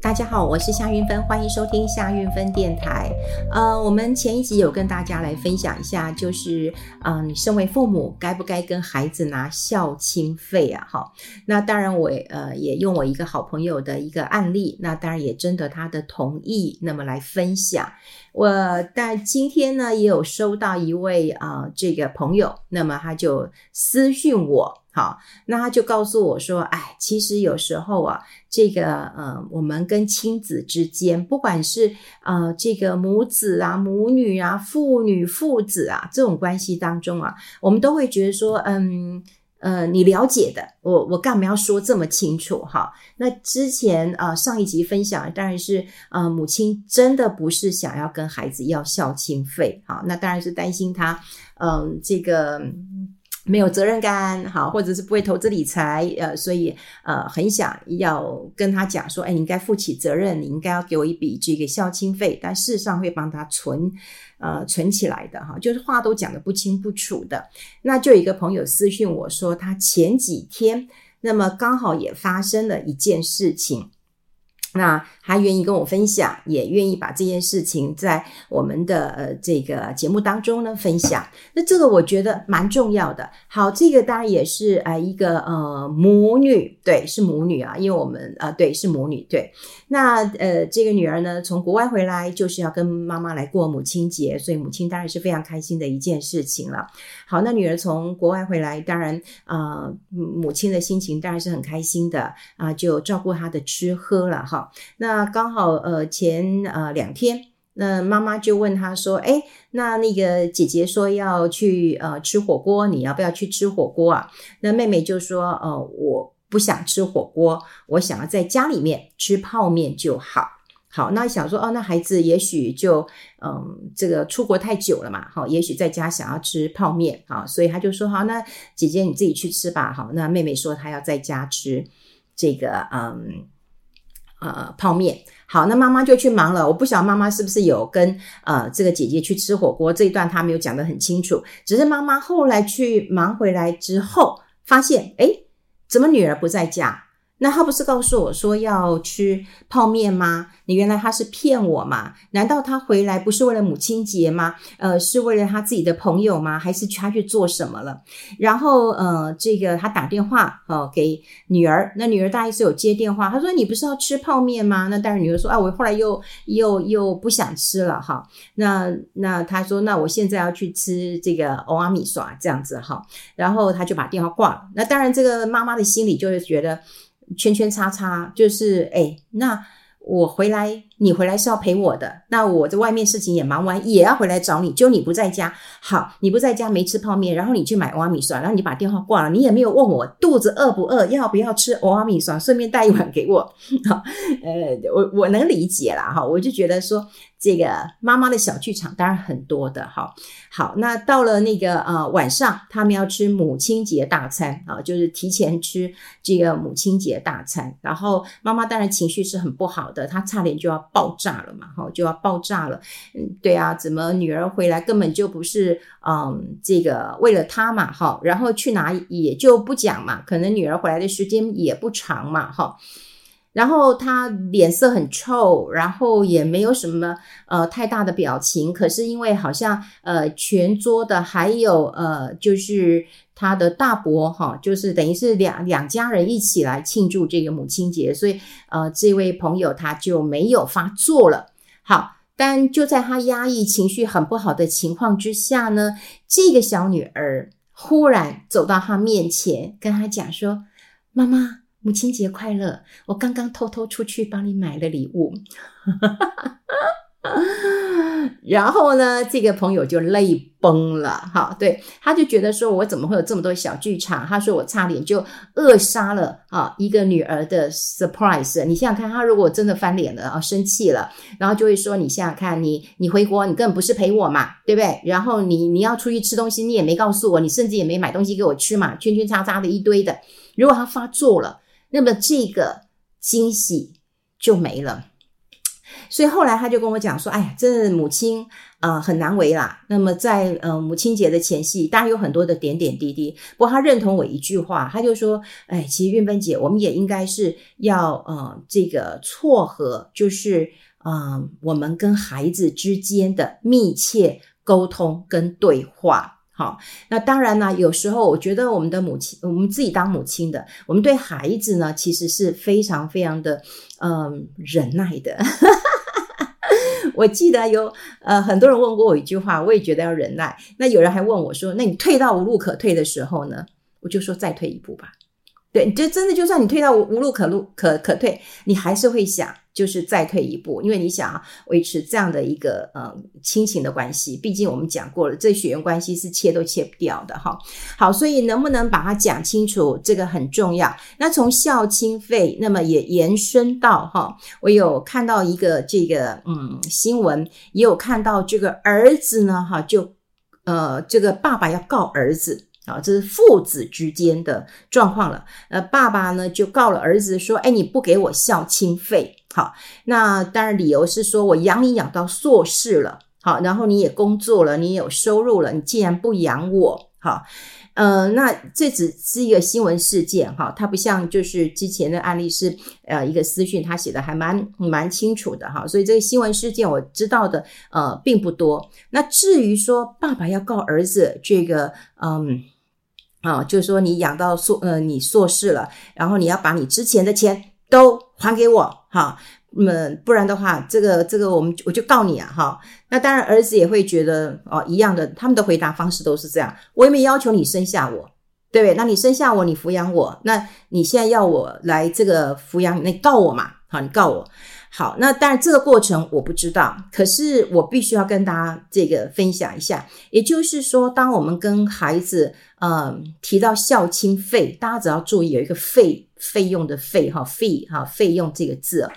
大家好，我是夏云芬，欢迎收听夏云芬电台。呃，我们前一集有跟大家来分享一下，就是，嗯、身为父母该不该跟孩子拿孝亲费啊？哈，那当然我呃也用我一个好朋友的一个案例，那当然也征得他的同意，那么来分享。我但今天呢也有收到一位啊、呃、这个朋友，那么他就私讯我。好，那他就告诉我说：“哎，其实有时候啊，这个呃，我们跟亲子之间，不管是呃这个母子啊、母女啊、父女、父子啊这种关系当中啊，我们都会觉得说，嗯呃，你了解的，我我干嘛要说这么清楚？哈，那之前啊、上一集分享当然是呃母亲真的不是想要跟孩子要孝亲费，哈，那当然是担心他，嗯、这个。”没有责任感，好，或者是不会投资理财，呃，所以呃，很想要跟他讲说，哎，你应该负起责任，你应该要给我一笔这个孝亲费，但事实上会帮他存，呃，存起来的哈，就是话都讲得不清不楚的。那就有一个朋友私讯我说，他前几天，那么刚好也发生了一件事情。那他愿意跟我分享，也愿意把这件事情在我们的呃这个节目当中呢分享。那这个我觉得蛮重要的。好，这个当然也是呃一个呃母女，对，是母女啊，因为我们、呃、对是母女对。那呃这个女儿呢从国外回来，就是要跟妈妈来过母亲节，所以母亲当然是非常开心的一件事情了。好，那女儿从国外回来，当然啊、母亲的心情当然是很开心的啊、就照顾她的吃喝了哈。那那刚好呃前呃两天，那妈妈就问他说：“诶，那那个姐姐说要去呃吃火锅，你要不要去吃火锅啊？”那妹妹就说：“呃，我不想吃火锅，我想要在家里面吃泡面就好。”好，那想说哦，那孩子也许就嗯这个出国太久了嘛，好，也许在家想要吃泡面啊，所以他就说：“好，那姐姐你自己去吃吧。”好，那妹妹说她要在家吃这个嗯。呃，泡面好，那妈妈就去忙了。我不晓得妈妈是不是有跟呃这个姐姐去吃火锅这一段，她没有讲得很清楚。只是妈妈后来去忙回来之后，发现哎，怎么女儿不在家？那他不是告诉我说要吃泡面吗？你原来他是骗我吗？难道他回来不是为了母亲节吗？呃，是为了他自己的朋友吗？还是他去做什么了？然后呃，这个他打电话呃给女儿，那女儿大概是有接电话，他说你不是要吃泡面吗？那但是女儿说啊，我后来又又又不想吃了哈。那那他说那我现在要去吃这个欧阿米耍这样子哈。然后他就把电话挂了。那当然这个妈妈的心里就是觉得。圈圈叉叉，就是哎，那我回来，你回来是要陪我的，那我在外面事情也忙完，也要回来找你，就你不在家，好，你不在家没吃泡面，然后你去买蚵仔面线，然后你把电话挂了，你也没有问我肚子饿不饿，要不要吃蚵仔面线，顺便带一碗给我，好，呃，我我能理解啦，哈，我就觉得说。这个妈妈的小剧场当然很多的哈，好，那到了那个呃晚上，他们要吃母亲节大餐啊，就是提前吃这个母亲节大餐，然后妈妈当然情绪是很不好的，她差点就要爆炸了嘛，哈，就要爆炸了，嗯，对啊，怎么女儿回来根本就不是嗯这个为了她嘛，哈，然后去哪也就不讲嘛，可能女儿回来的时间也不长嘛，哈。然后他脸色很臭，然后也没有什么呃太大的表情。可是因为好像呃全桌的还有呃就是他的大伯哈，就是等于是两两家人一起来庆祝这个母亲节，所以呃这位朋友他就没有发作了。好，但就在他压抑情绪很不好的情况之下呢，这个小女儿忽然走到他面前，跟他讲说：“妈妈。”母亲节快乐！我刚刚偷偷出去帮你买了礼物，然后呢，这个朋友就泪崩了。哈，对，他就觉得说，我怎么会有这么多小剧场？他说我差点就扼杀了啊一个女儿的 surprise。你想想看，他如果真的翻脸了啊，生气了，然后就会说，你想想看，你你回国，你根本不是陪我嘛，对不对？然后你你要出去吃东西，你也没告诉我，你甚至也没买东西给我吃嘛，圈圈叉叉的一堆的。如果他发作了。那么这个惊喜就没了。所以后来他就跟我讲说：“哎呀，真的母亲啊、呃、很难为啦。那么在呃母亲节的前夕，当然有很多的点点滴滴。不过他认同我一句话，他就说：哎，其实运芬姐，我们也应该是要呃这个撮合，就是啊、我们跟孩子之间的密切沟通跟对话。”好，那当然呢，有时候我觉得我们的母亲，我们自己当母亲的，我们对孩子呢，其实是非常非常的，嗯、忍耐的。我记得有呃很多人问过我一句话，我也觉得要忍耐。那有人还问我说：“那你退到无路可退的时候呢？”我就说：“再退一步吧。”对，就真的就算你退到无无路可路可可退，你还是会想。就是再退一步，因为你想维持这样的一个呃亲情的关系，毕竟我们讲过了，这血缘关系是切都切不掉的哈。好，所以能不能把它讲清楚，这个很重要。那从孝亲费，那么也延伸到哈，我有看到一个这个嗯新闻，也有看到这个儿子呢哈，就呃这个爸爸要告儿子。啊，这是父子之间的状况了。呃，爸爸呢就告了儿子说：“哎，你不给我孝亲费，好，那当然理由是说我养你养到硕士了，好，然后你也工作了，你也有收入了，你既然不养我，好，呃，那这只是一个新闻事件，哈，它不像就是之前的案例是呃一个私讯，他写的还蛮蛮清楚的，哈，所以这个新闻事件我知道的呃并不多。那至于说爸爸要告儿子，这个嗯。啊，就是说你养到硕呃，你硕士了，然后你要把你之前的钱都还给我，哈，嗯，不然的话，这个这个我们我就告你啊，哈。那当然，儿子也会觉得哦，一样的，他们的回答方式都是这样。我也没要求你生下我，对不对？那你生下我，你抚养我，那你现在要我来这个抚养，那你告我嘛，好，你告我。好，那当然这个过程我不知道，可是我必须要跟大家这个分享一下。也就是说，当我们跟孩子呃提到孝亲费，大家只要注意有一个费费用的费哈费哈费用这个字，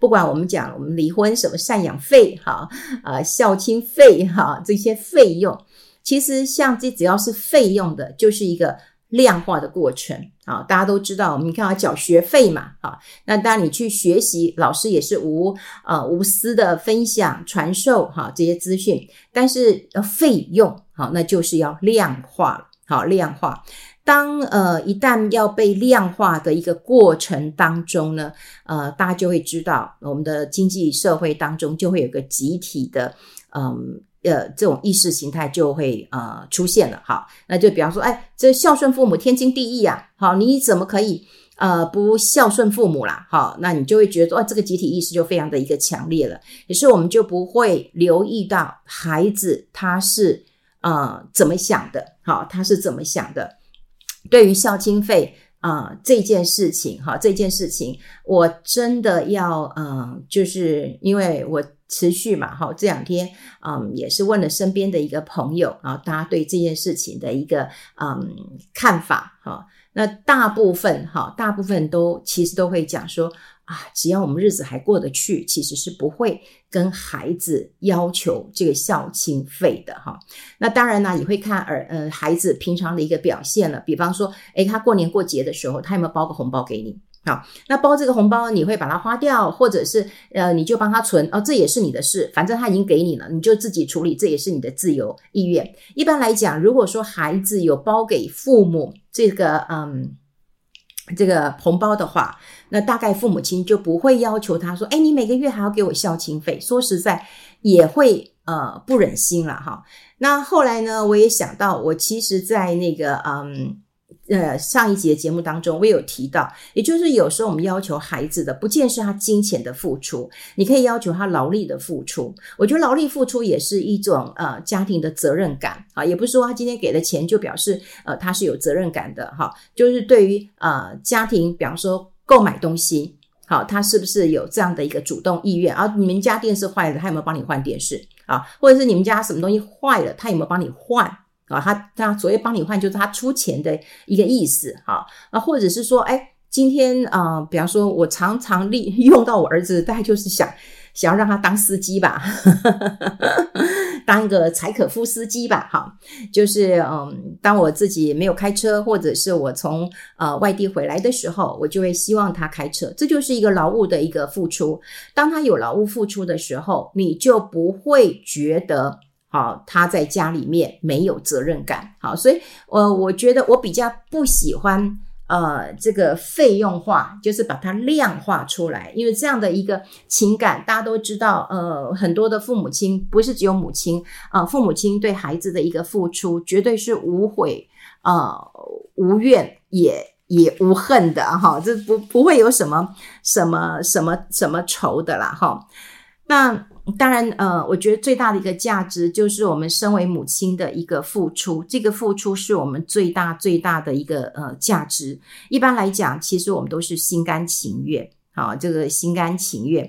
不管我们讲我们离婚什么赡养费哈啊孝亲费哈这些费用，其实像这只要是费用的，就是一个。量化的过程啊，大家都知道，我们看要缴学费嘛，啊，那当你去学习，老师也是无呃无私的分享传授哈这些资讯，但是呃费用好，那就是要量化，好量化。当呃一旦要被量化的一个过程当中呢，呃大家就会知道，我们的经济社会当中就会有个集体的嗯。呃，这种意识形态就会呃出现了，好，那就比方说，哎，这孝顺父母天经地义呀，好，你怎么可以呃不孝顺父母啦？好，那你就会觉得说，哦，这个集体意识就非常的一个强烈了，可是我们就不会留意到孩子他是呃怎么想的，好，他是怎么想的？对于孝亲费啊，这件事情，哈，这件事情，我真的要嗯，就是因为我。持续嘛，哈，这两天，嗯，也是问了身边的一个朋友，然后大家对这件事情的一个嗯看法，哈，那大部分哈，大部分都其实都会讲说啊，只要我们日子还过得去，其实是不会跟孩子要求这个孝亲费的，哈。那当然呢，也会看儿呃孩子平常的一个表现了，比方说，诶，他过年过节的时候，他有没有包个红包给你？好，那包这个红包，你会把它花掉，或者是呃，你就帮他存哦，这也是你的事，反正他已经给你了，你就自己处理，这也是你的自由意愿。一般来讲，如果说孩子有包给父母这个嗯这个红包的话，那大概父母亲就不会要求他说，哎，你每个月还要给我孝亲费。说实在，也会呃不忍心了哈。那后来呢，我也想到，我其实，在那个嗯。呃，上一集的节目当中，我也有提到，也就是有时候我们要求孩子的，不见是他金钱的付出，你可以要求他劳力的付出。我觉得劳力付出也是一种呃家庭的责任感啊，也不是说他今天给的钱就表示呃他是有责任感的哈。就是对于呃家庭，比方说购买东西，好，他是不是有这样的一个主动意愿？啊，你们家电视坏了，他有没有帮你换电视啊？或者是你们家什么东西坏了，他有没有帮你换？啊，他他所谓帮你换，就是他出钱的一个意思，哈啊，或者是说，哎，今天啊、比方说，我常常利 用到我儿子，大概就是想想要让他当司机吧，当一个柴可夫司机吧，哈，就是嗯，当我自己没有开车，或者是我从呃外地回来的时候，我就会希望他开车，这就是一个劳务的一个付出。当他有劳务付出的时候，你就不会觉得。好，他在家里面没有责任感。好，所以，呃，我觉得我比较不喜欢，呃，这个费用化，就是把它量化出来，因为这样的一个情感，大家都知道，呃，很多的父母亲不是只有母亲啊，呃，父母亲对孩子的一个付出，绝对是无悔啊，呃，无怨也也无恨的哈，这不不会有什么什么什么什么仇的啦哈，那。当然，呃，我觉得最大的一个价值就是我们身为母亲的一个付出，这个付出是我们最大最大的一个呃价值。一般来讲，其实我们都是心甘情愿，好，这个心甘情愿，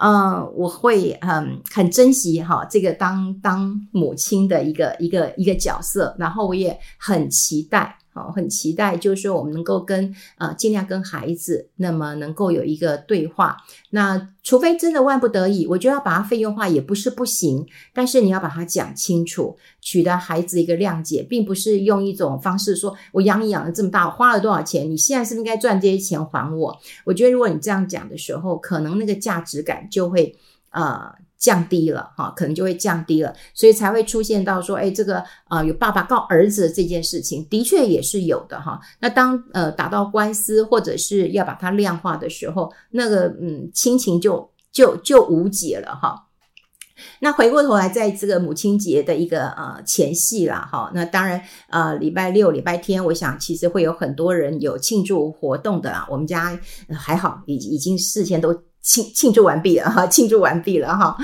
嗯、呃，我会很很珍惜哈这个当当母亲的一个一个一个角色，然后我也很期待。很期待，就是说我们能够跟呃尽量跟孩子，那么能够有一个对话。那除非真的万不得已，我觉得要把它费用化也不是不行，但是你要把它讲清楚，取得孩子一个谅解，并不是用一种方式说，我养你养了这么大，我花了多少钱，你现在是不是应该赚这些钱还我？我觉得如果你这样讲的时候，可能那个价值感就会呃。降低了哈，可能就会降低了，所以才会出现到说，哎，这个啊、有爸爸告儿子这件事情，的确也是有的哈。那当呃打到官司或者是要把它量化的时候，那个嗯亲情就就就无解了哈。那回过头来，在这个母亲节的一个呃前夕啦哈，那当然呃礼拜六、礼拜天，我想其实会有很多人有庆祝活动的啦。我们家还好，已已经事先都。庆庆祝完毕了哈，庆祝完毕了哈，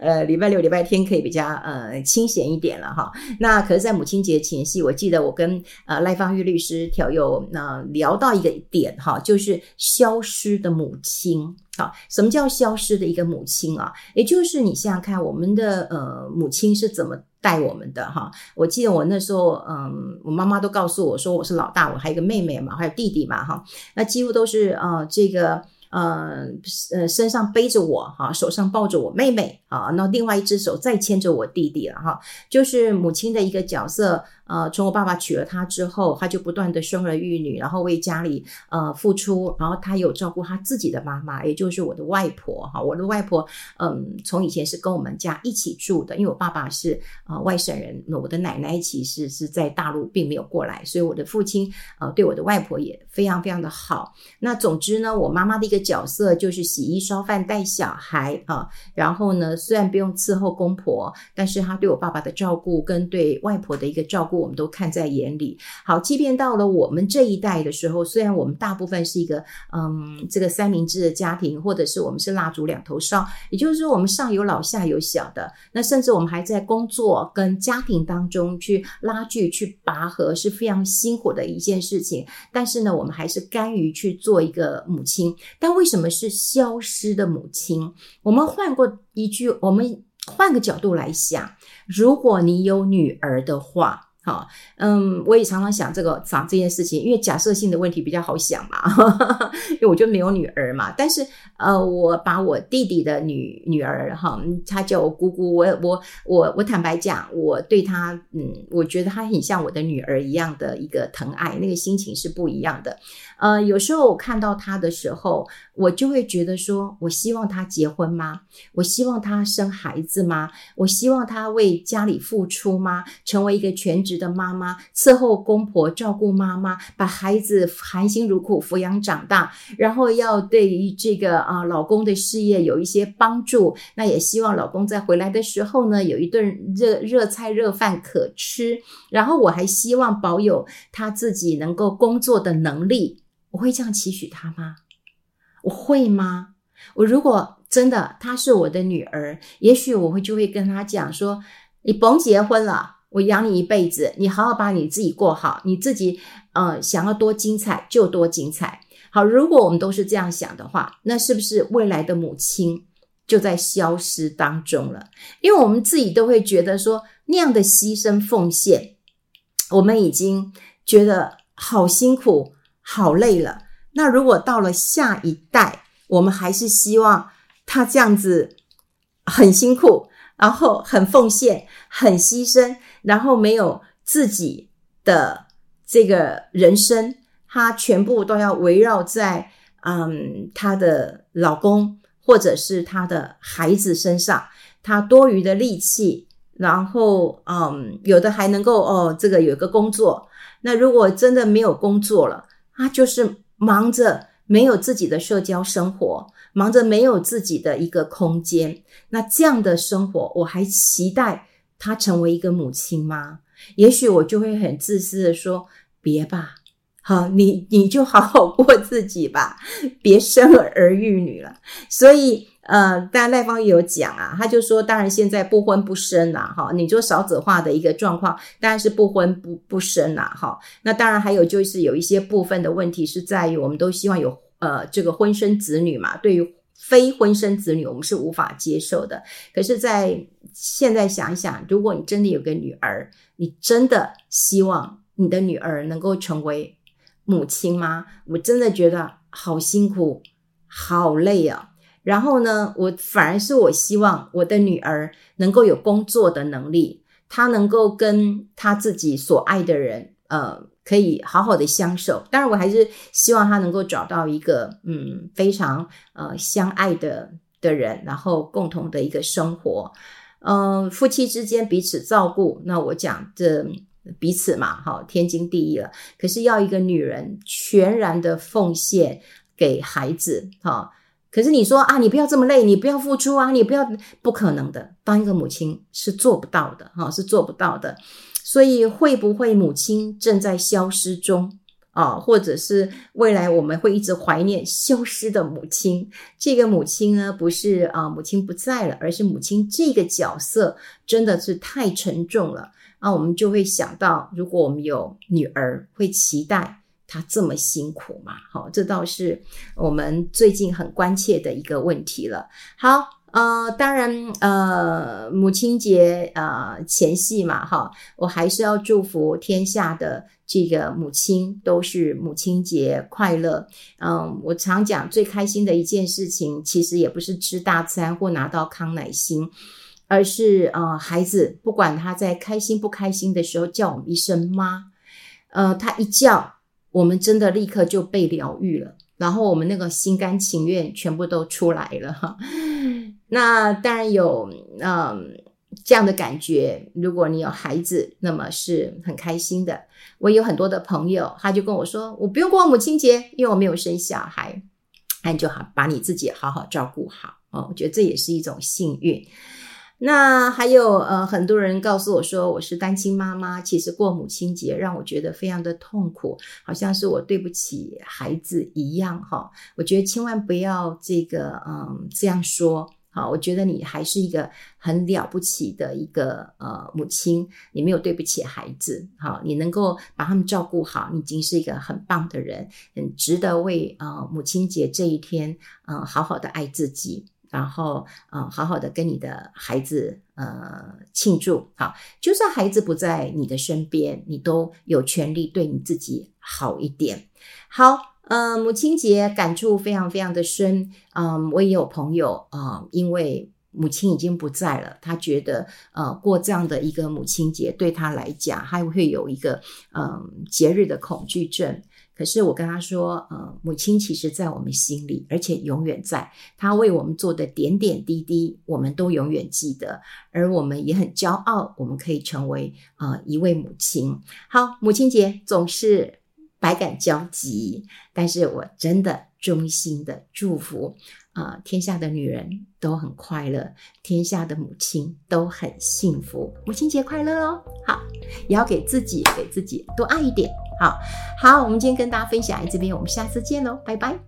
呃，礼拜六、礼拜天可以比较呃清闲一点了哈。那可是，在母亲节前夕，我记得我跟呃赖芳玉律师调友那聊到一个点哈，就是消失的母亲。好，什么叫消失的一个母亲啊？也就是你想想看，我们的呃母亲是怎么带我们的哈？我记得我那时候，嗯，我妈妈都告诉我说，我是老大，我还有一个妹妹嘛，还有弟弟嘛哈。那几乎都是呃这个。呃呃，身上背着我哈，手上抱着我妹妹啊，那另外一只手再牵着我弟弟了哈，就是母亲的一个角色。呃，从我爸爸娶了她之后，她就不断的生儿育女，然后为家里呃付出，然后她有照顾她自己的妈妈，也就是我的外婆哈。我的外婆，嗯，从以前是跟我们家一起住的，因为我爸爸是呃外省人，那我的奶奶其实是在大陆，并没有过来，所以我的父亲呃对我的外婆也非常非常的好。那总之呢，我妈妈的一个角色就是洗衣烧饭带小孩啊，然后呢，虽然不用伺候公婆，但是她对我爸爸的照顾跟对外婆的一个照顾。我们都看在眼里。好，即便到了我们这一代的时候，虽然我们大部分是一个嗯，这个三明治的家庭，或者是我们是蜡烛两头烧，也就是说我们上有老下有小的，那甚至我们还在工作跟家庭当中去拉锯、去拔河，是非常辛苦的一件事情。但是呢，我们还是甘于去做一个母亲。但为什么是消失的母亲？我们换过一句，我们换个角度来想，如果你有女儿的话。好，嗯，我也常常想这个想这件事情，因为假设性的问题比较好想嘛，因为我就没有女儿嘛。但是，呃，我把我弟弟的女女儿哈，她叫我姑姑，我我我我坦白讲，我对她，嗯，我觉得她很像我的女儿一样的一个疼爱，那个心情是不一样的。呃，有时候我看到她的时候，我就会觉得说，我希望她结婚吗？我希望她生孩子吗？我希望她为家里付出吗？成为一个全职的妈妈，伺候公婆，照顾妈妈，把孩子含辛茹苦抚养长大，然后要对于这个啊老公的事业有一些帮助。那也希望老公在回来的时候呢，有一顿热热菜热饭可吃。然后我还希望保有他自己能够工作的能力。我会这样期许她吗？我会吗？我如果真的她是我的女儿，也许我会就会跟她讲说：“你甭结婚了，我养你一辈子，你好好把你自己过好，你自己呃想要多精彩就多精彩。”好，如果我们都是这样想的话，那是不是未来的母亲就在消失当中了？因为我们自己都会觉得说那样的牺牲奉献，我们已经觉得好辛苦。好累了。那如果到了下一代，我们还是希望他这样子很辛苦，然后很奉献，很牺牲，然后没有自己的这个人生，他全部都要围绕在嗯她的老公或者是她的孩子身上，他多余的力气，然后嗯有的还能够哦这个有个工作，那如果真的没有工作了，他就是忙着没有自己的社交生活。忙着没有自己的一个空间，那这样的生活，我还期待她成为一个母亲吗？也许我就会很自私的说：“别吧，好，你你就好好过自己吧，别生儿育女了。”所以，呃，但赖芳也有讲啊，他就说，当然现在不婚不生啦，哈，你做少子化的一个状况，当然是不婚不不生啦，哈。那当然还有就是有一些部分的问题是在于，我们都希望有。呃，这个婚生子女嘛，对于非婚生子女，我们是无法接受的。可是，在现在想一想，如果你真的有个女儿，你真的希望你的女儿能够成为母亲吗？我真的觉得好辛苦，好累啊。然后呢，我反而是我希望我的女儿能够有工作的能力，她能够跟她自己所爱的人，呃。可以好好的相守，当然我还是希望她能够找到一个嗯非常呃相爱的的人，然后共同的一个生活，嗯、夫妻之间彼此照顾，那我讲这彼此嘛，哈，天经地义了。可是要一个女人全然的奉献给孩子，哈，可是你说啊，你不要这么累，你不要付出啊，你不要，不可能的，当一个母亲是做不到的，哈，是做不到的。所以会不会母亲正在消失中啊？或者是未来我们会一直怀念消失的母亲？这个母亲呢，不是啊，母亲不在了，而是母亲这个角色真的是太沉重了啊！我们就会想到，如果我们有女儿，会期待他这么辛苦嘛？好，这倒是我们最近很关切的一个问题了。好。呃，当然，呃，母亲节呃前夕嘛，哈，我还是要祝福天下的这个母亲都是母亲节快乐。嗯、我常讲最开心的一件事情，其实也不是吃大餐或拿到康乃馨，而是呃，孩子不管他在开心不开心的时候叫我们一声妈，呃，他一叫，我们真的立刻就被疗愈了，然后我们那个心甘情愿全部都出来了哈。那当然有，嗯，这样的感觉。如果你有孩子，那么是很开心的。我有很多的朋友，他就跟我说：“我不用过母亲节，因为我没有生小孩。”那你就好把你自己好好照顾好哦。我觉得这也是一种幸运。那还有呃，很多人告诉我说我是单亲妈妈，其实过母亲节让我觉得非常的痛苦，好像是我对不起孩子一样哈。我觉得千万不要这个嗯这样说。好，我觉得你还是一个很了不起的一个呃母亲，你没有对不起孩子，好，你能够把他们照顾好，你已经是一个很棒的人，很值得为呃母亲节这一天，嗯、好好的爱自己，然后嗯、好好的跟你的孩子呃庆祝，好，就算孩子不在你的身边，你都有权利对你自己好一点，好。呃，母亲节感触非常非常的深。嗯，我也有朋友啊、因为母亲已经不在了，他觉得呃过这样的一个母亲节对他来讲，还会有一个嗯、呃、节日的恐惧症。可是我跟他说，呃，母亲其实在我们心里，而且永远在。她为我们做的点点滴滴，我们都永远记得，而我们也很骄傲，我们可以成为呃一位母亲。好，母亲节总是。百感交集，但是我真的衷心的祝福啊、天下的女人都很快乐，天下的母亲都很幸福，母亲节快乐哦！好，也要给自己给自己多爱一点。好，好，我们今天跟大家分享在这边，我们下次见喽，拜拜。